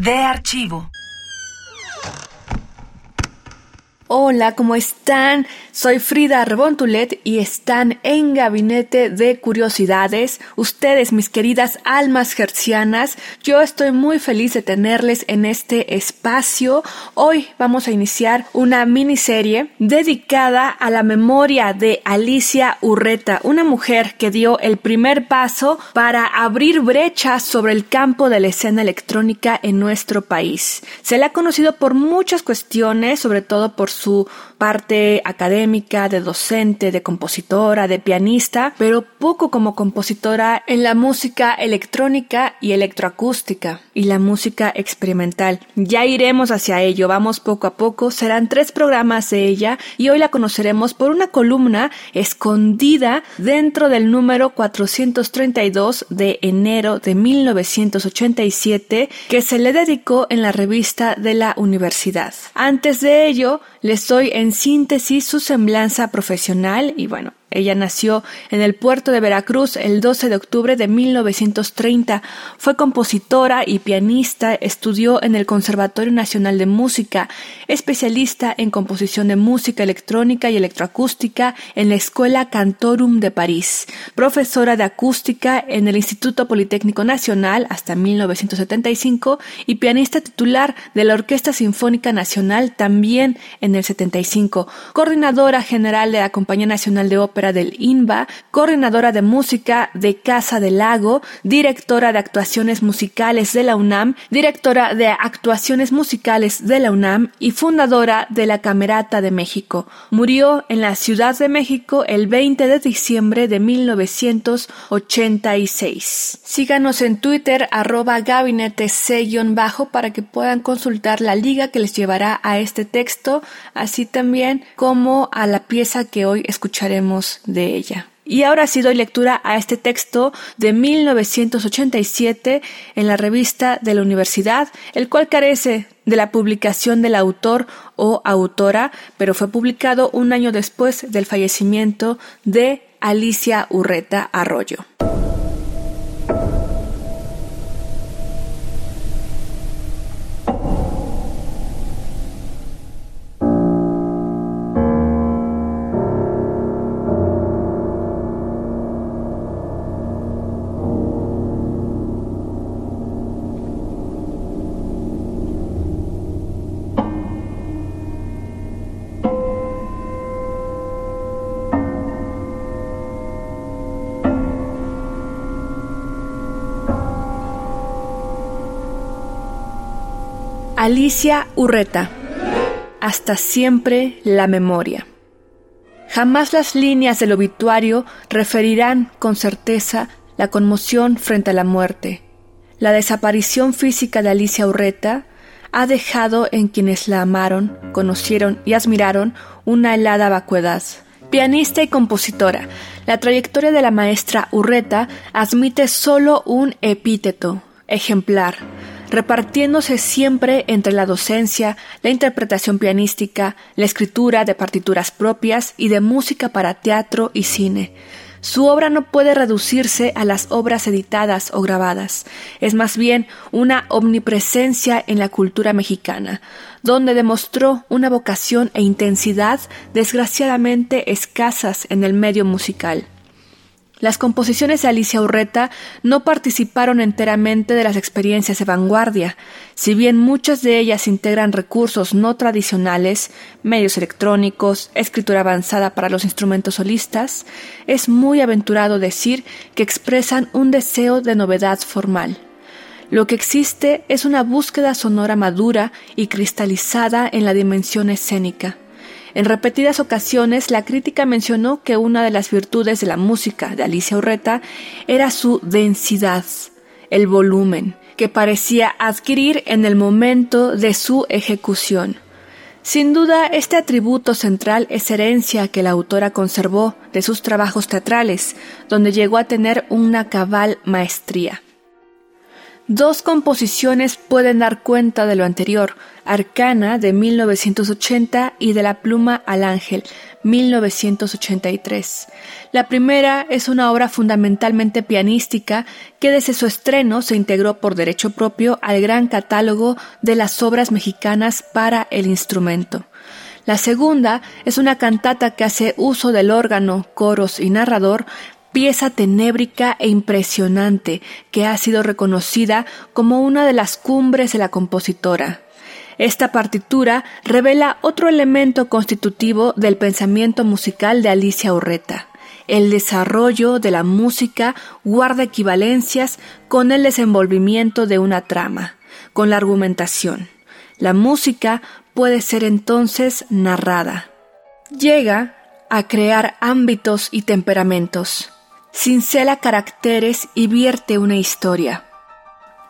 De archivo. Hola, ¿cómo están? Soy Frida Rebontulet y están en Gabinete de Curiosidades. Ustedes, mis queridas almas gercianas, yo estoy muy feliz de tenerles en este espacio. Hoy vamos a iniciar una miniserie dedicada a la memoria de Alicia Urreta, una mujer que dio el primer paso para abrir brechas sobre el campo de la escena electrónica en nuestro país. Se le ha conocido por muchas cuestiones, sobre todo por su parte académica, de docente, de compositora, de pianista, pero poco como compositora en la música electrónica y electroacústica y la música experimental. Ya iremos hacia ello, vamos poco a poco, serán tres programas de ella y hoy la conoceremos por una columna escondida dentro del número 432 de enero de 1987 que se le dedicó en la revista de la universidad. Antes de ello, les doy en síntesis su semblanza profesional y bueno, ella nació en el puerto de Veracruz el 12 de octubre de 1930. Fue compositora y pianista, estudió en el Conservatorio Nacional de Música, especialista en composición de música electrónica y electroacústica en la Escuela Cantorum de París, profesora de acústica en el Instituto Politécnico Nacional hasta 1975 y pianista titular de la Orquesta Sinfónica Nacional también en el 75, coordinadora general de la Compañía Nacional de Ópera del INBA, coordinadora de música de Casa del Lago, directora de actuaciones musicales de la UNAM, directora de actuaciones musicales de la UNAM y fundadora de la Camerata de México. Murió en la Ciudad de México el 20 de diciembre de 1986. Síganos en Twitter arroba gabinete C-bajo para que puedan consultar la liga que les llevará a este texto, así también como a la pieza que hoy escucharemos de ella. Y ahora sí doy lectura a este texto de 1987 en la revista de la universidad, el cual carece de la publicación del autor o autora, pero fue publicado un año después del fallecimiento de Alicia Urreta Arroyo. Alicia Urreta. Hasta siempre la memoria. Jamás las líneas del obituario referirán con certeza la conmoción frente a la muerte. La desaparición física de Alicia Urreta ha dejado en quienes la amaron, conocieron y admiraron una helada vacuidad. Pianista y compositora, la trayectoria de la maestra Urreta admite solo un epíteto, ejemplar, repartiéndose siempre entre la docencia, la interpretación pianística, la escritura de partituras propias y de música para teatro y cine. Su obra no puede reducirse a las obras editadas o grabadas, es más bien una omnipresencia en la cultura mexicana, donde demostró una vocación e intensidad desgraciadamente escasas en el medio musical. Las composiciones de Alicia Urreta no participaron enteramente de las experiencias de vanguardia, si bien muchas de ellas integran recursos no tradicionales, medios electrónicos, escritura avanzada para los instrumentos solistas, es muy aventurado decir que expresan un deseo de novedad formal. Lo que existe es una búsqueda sonora madura y cristalizada en la dimensión escénica. En repetidas ocasiones la crítica mencionó que una de las virtudes de la música de Alicia Urreta era su densidad, el volumen, que parecía adquirir en el momento de su ejecución. Sin duda, este atributo central es herencia que la autora conservó de sus trabajos teatrales, donde llegó a tener una cabal maestría. Dos composiciones pueden dar cuenta de lo anterior, Arcana de 1980 y de la pluma al ángel 1983. La primera es una obra fundamentalmente pianística que desde su estreno se integró por derecho propio al gran catálogo de las obras mexicanas para el instrumento. La segunda es una cantata que hace uso del órgano, coros y narrador pieza tenébrica e impresionante que ha sido reconocida como una de las cumbres de la compositora. Esta partitura revela otro elemento constitutivo del pensamiento musical de Alicia Urreta. El desarrollo de la música guarda equivalencias con el desenvolvimiento de una trama, con la argumentación. La música puede ser entonces narrada. Llega a crear ámbitos y temperamentos cincela caracteres y vierte una historia.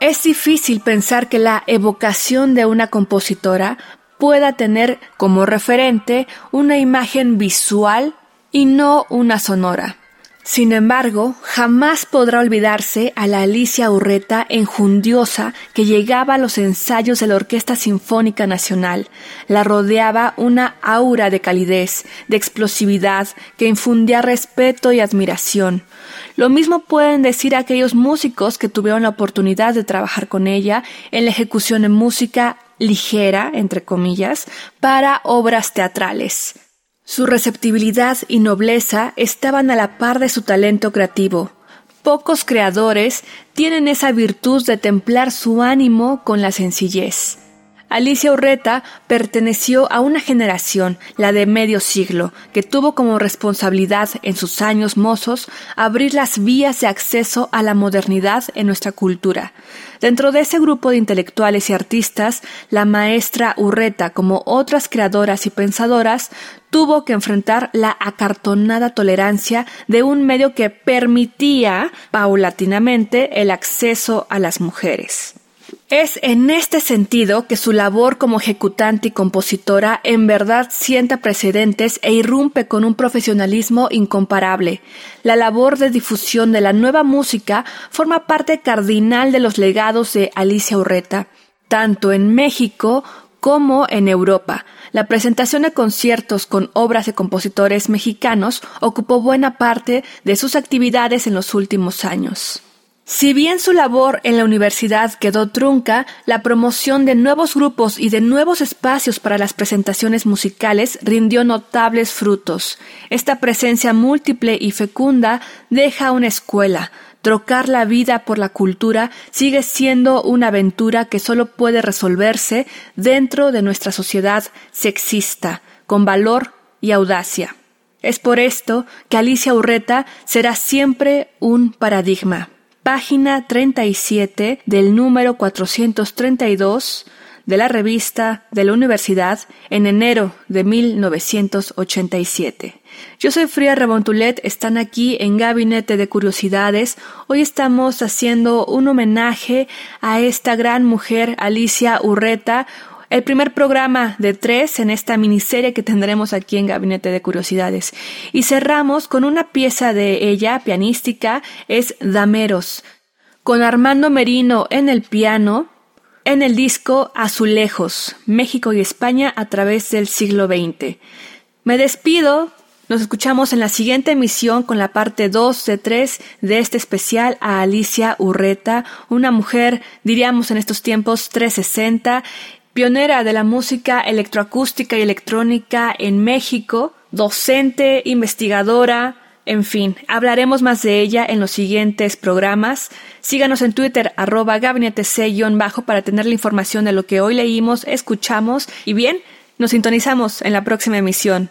Es difícil pensar que la evocación de una compositora pueda tener como referente una imagen visual y no una sonora. Sin embargo, jamás podrá olvidarse a la Alicia Urreta enjundiosa que llegaba a los ensayos de la Orquesta Sinfónica Nacional. La rodeaba una aura de calidez, de explosividad, que infundía respeto y admiración. Lo mismo pueden decir aquellos músicos que tuvieron la oportunidad de trabajar con ella en la ejecución de música ligera, entre comillas, para obras teatrales. Su receptibilidad y nobleza estaban a la par de su talento creativo. Pocos creadores tienen esa virtud de templar su ánimo con la sencillez. Alicia Urreta perteneció a una generación, la de medio siglo, que tuvo como responsabilidad en sus años mozos abrir las vías de acceso a la modernidad en nuestra cultura. Dentro de ese grupo de intelectuales y artistas, la maestra Urreta, como otras creadoras y pensadoras, tuvo que enfrentar la acartonada tolerancia de un medio que permitía paulatinamente el acceso a las mujeres. Es en este sentido que su labor como ejecutante y compositora en verdad sienta precedentes e irrumpe con un profesionalismo incomparable. La labor de difusión de la nueva música forma parte cardinal de los legados de Alicia Urreta, tanto en México como en Europa. La presentación de conciertos con obras de compositores mexicanos ocupó buena parte de sus actividades en los últimos años. Si bien su labor en la universidad quedó trunca, la promoción de nuevos grupos y de nuevos espacios para las presentaciones musicales rindió notables frutos. Esta presencia múltiple y fecunda deja una escuela. Trocar la vida por la cultura sigue siendo una aventura que solo puede resolverse dentro de nuestra sociedad sexista, con valor y audacia. Es por esto que Alicia Urreta será siempre un paradigma página 37 del número 432 de la revista de la universidad en enero de 1987. Yo soy Fría Rebontulet, están aquí en Gabinete de Curiosidades. Hoy estamos haciendo un homenaje a esta gran mujer, Alicia Urreta, el primer programa de tres en esta miniserie que tendremos aquí en Gabinete de Curiosidades. Y cerramos con una pieza de ella, pianística, es Dameros, con Armando Merino en el piano, en el disco Azulejos, México y España a través del siglo XX. Me despido, nos escuchamos en la siguiente emisión con la parte 2 de 3 de este especial a Alicia Urreta, una mujer, diríamos en estos tiempos, 360 pionera de la música electroacústica y electrónica en México, docente, investigadora, en fin, hablaremos más de ella en los siguientes programas. Síganos en Twitter, arroba gabinete bajo para tener la información de lo que hoy leímos, escuchamos y bien, nos sintonizamos en la próxima emisión.